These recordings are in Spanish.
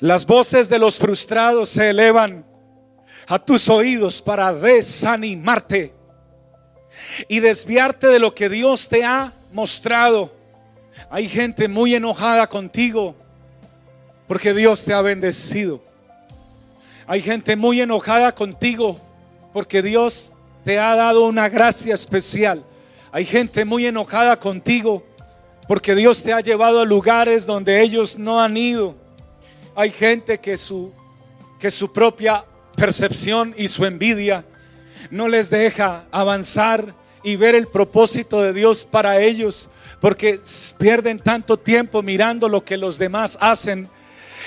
Las voces de los frustrados se elevan a tus oídos para desanimarte y desviarte de lo que Dios te ha mostrado. Hay gente muy enojada contigo porque Dios te ha bendecido. Hay gente muy enojada contigo porque Dios te ha dado una gracia especial. Hay gente muy enojada contigo porque Dios te ha llevado a lugares donde ellos no han ido. Hay gente que su, que su propia percepción y su envidia no les deja avanzar y ver el propósito de Dios para ellos, porque pierden tanto tiempo mirando lo que los demás hacen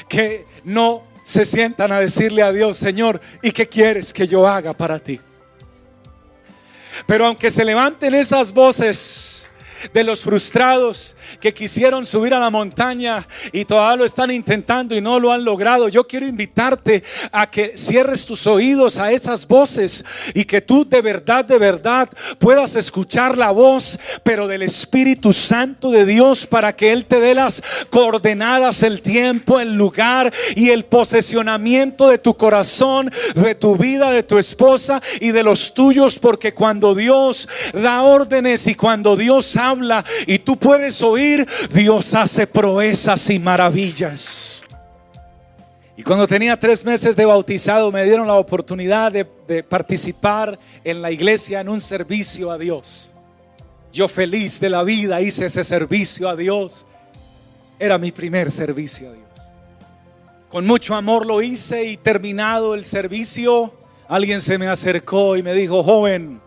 que no se sientan a decirle a Dios, Señor, ¿y qué quieres que yo haga para ti? Pero aunque se levanten esas voces, de los frustrados que quisieron subir a la montaña y todavía lo están intentando y no lo han logrado. Yo quiero invitarte a que cierres tus oídos a esas voces y que tú de verdad, de verdad puedas escuchar la voz, pero del Espíritu Santo de Dios para que Él te dé las coordenadas, el tiempo, el lugar y el posesionamiento de tu corazón, de tu vida, de tu esposa y de los tuyos, porque cuando Dios da órdenes y cuando Dios habla y tú puedes oír, Dios hace proezas y maravillas. Y cuando tenía tres meses de bautizado, me dieron la oportunidad de, de, participar en la iglesia en un servicio a Dios. Yo feliz de la vida hice ese servicio a Dios. Era mi primer servicio a Dios. Con mucho amor lo hice y terminado el servicio, alguien se me acercó y me dijo, joven,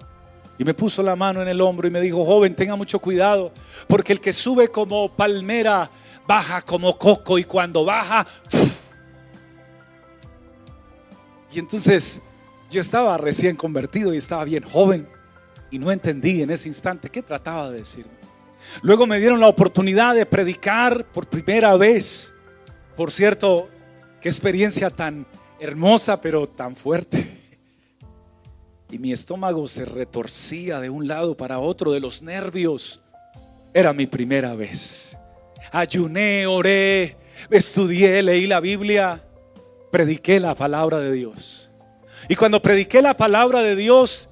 y me puso la mano en el hombro y me dijo, joven, tenga mucho cuidado, porque el que sube como palmera, baja como coco y cuando baja... Y entonces yo estaba recién convertido y estaba bien joven y no entendí en ese instante qué trataba de decirme. Luego me dieron la oportunidad de predicar por primera vez. Por cierto, qué experiencia tan hermosa pero tan fuerte y mi estómago se retorcía de un lado para otro de los nervios. Era mi primera vez. Ayuné, oré, estudié, leí la Biblia, prediqué la palabra de Dios. Y cuando prediqué la palabra de Dios,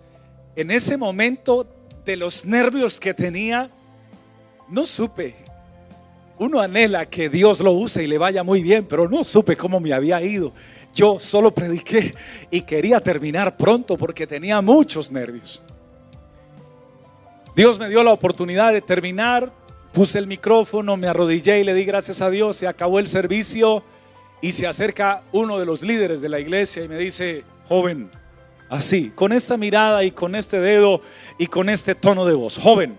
en ese momento de los nervios que tenía, no supe. Uno anhela que Dios lo use y le vaya muy bien, pero no supe cómo me había ido. Yo solo prediqué y quería terminar pronto porque tenía muchos nervios. Dios me dio la oportunidad de terminar, puse el micrófono, me arrodillé y le di gracias a Dios, se acabó el servicio y se acerca uno de los líderes de la iglesia y me dice, joven, así, con esta mirada y con este dedo y con este tono de voz, joven,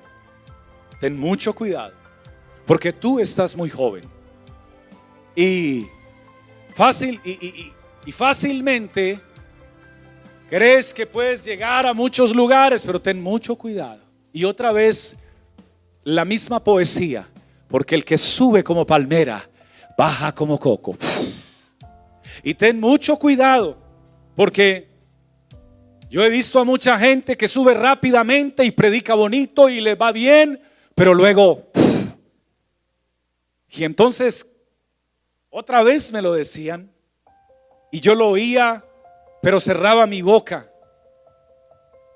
ten mucho cuidado, porque tú estás muy joven. Y fácil, y, fácilmente crees que puedes llegar a muchos lugares, pero ten mucho cuidado. Y otra vez la misma poesía, porque el que sube como palmera, baja como coco. Y ten mucho cuidado, porque yo he visto a mucha gente que sube rápidamente y predica bonito y le va bien, pero luego... Y entonces, otra vez me lo decían, y yo lo oía, pero cerraba mi boca.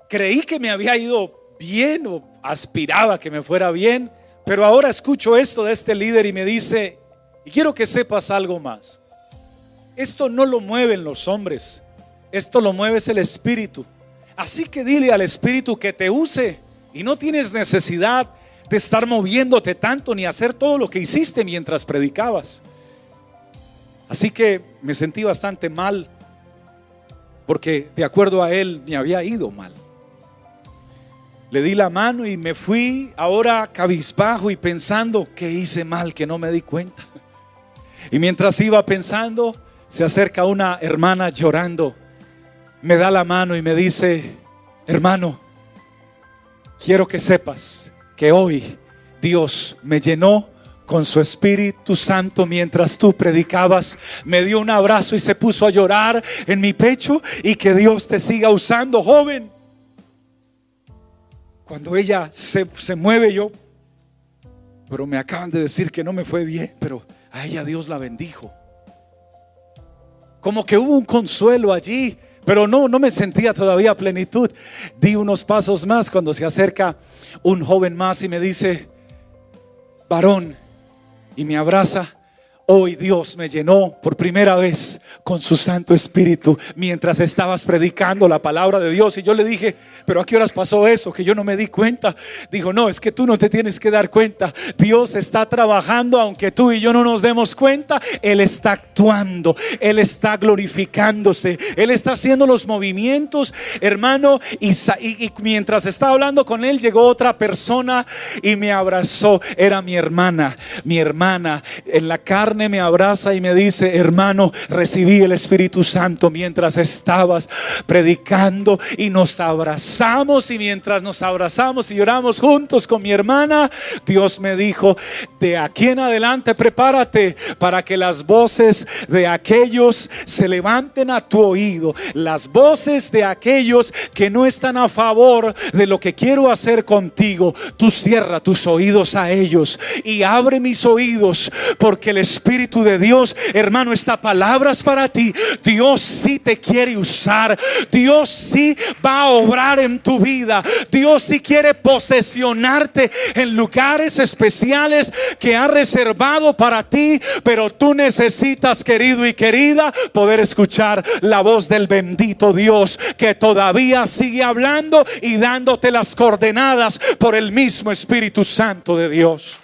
Creí que me había ido bien o aspiraba que me fuera bien, pero ahora escucho esto de este líder y me dice, y quiero que sepas algo más. Esto no lo mueven los hombres, esto lo mueve el Espíritu. Así que dile al Espíritu que te use y no tienes necesidad de estar moviéndote tanto ni hacer todo lo que hiciste mientras predicabas. Así que me sentí bastante mal porque de acuerdo a él me había ido mal. Le di la mano y me fui ahora cabizbajo y pensando que hice mal, que no me di cuenta. Y mientras iba pensando, se acerca una hermana llorando, me da la mano y me dice, hermano, quiero que sepas que hoy Dios me llenó con su Espíritu Santo mientras tú predicabas. Me dio un abrazo y se puso a llorar en mi pecho y que Dios te siga usando, joven. Cuando ella se, se mueve yo, pero me acaban de decir que no me fue bien, pero a ella Dios la bendijo. como que hubo un consuelo allí, pero no, no me sentía todavía plenitud. Di unos pasos más cuando se acerca un joven más y me dice, varón, y me abraza. Hoy Dios me llenó por primera vez con su Santo Espíritu mientras estabas predicando la palabra de Dios. Y yo le dije, pero ¿a qué horas pasó eso? Que yo no me di cuenta. Dijo, no, es que tú no te tienes que dar cuenta. Dios está trabajando aunque tú y yo no nos demos cuenta. Él está actuando, Él está glorificándose, Él está haciendo los movimientos, hermano. Y, mientras estaba hablando con Él, llegó otra persona y me abrazó. Era mi hermana, mi hermana en la carne me abraza y me dice, hermano, recibí el Espíritu Santo mientras estabas predicando y nos abrazamos y mientras nos abrazamos y lloramos juntos con mi hermana, Dios me dijo, de aquí en adelante prepárate para que las voces de aquellos se levanten a tu oído, las voces de aquellos que no están a favor de lo que quiero hacer contigo, tú cierra tus oídos a ellos y abre mis oídos porque el Espíritu Espíritu de Dios, hermano, esta palabra es para ti. Dios sí te quiere usar. Dios sí va a obrar en tu vida. Dios sí quiere posesionarte en lugares especiales que ha reservado para ti. Pero tú necesitas, querido y querida, poder escuchar la voz del bendito Dios que todavía sigue hablando y dándote las coordenadas por el mismo Espíritu Santo de Dios.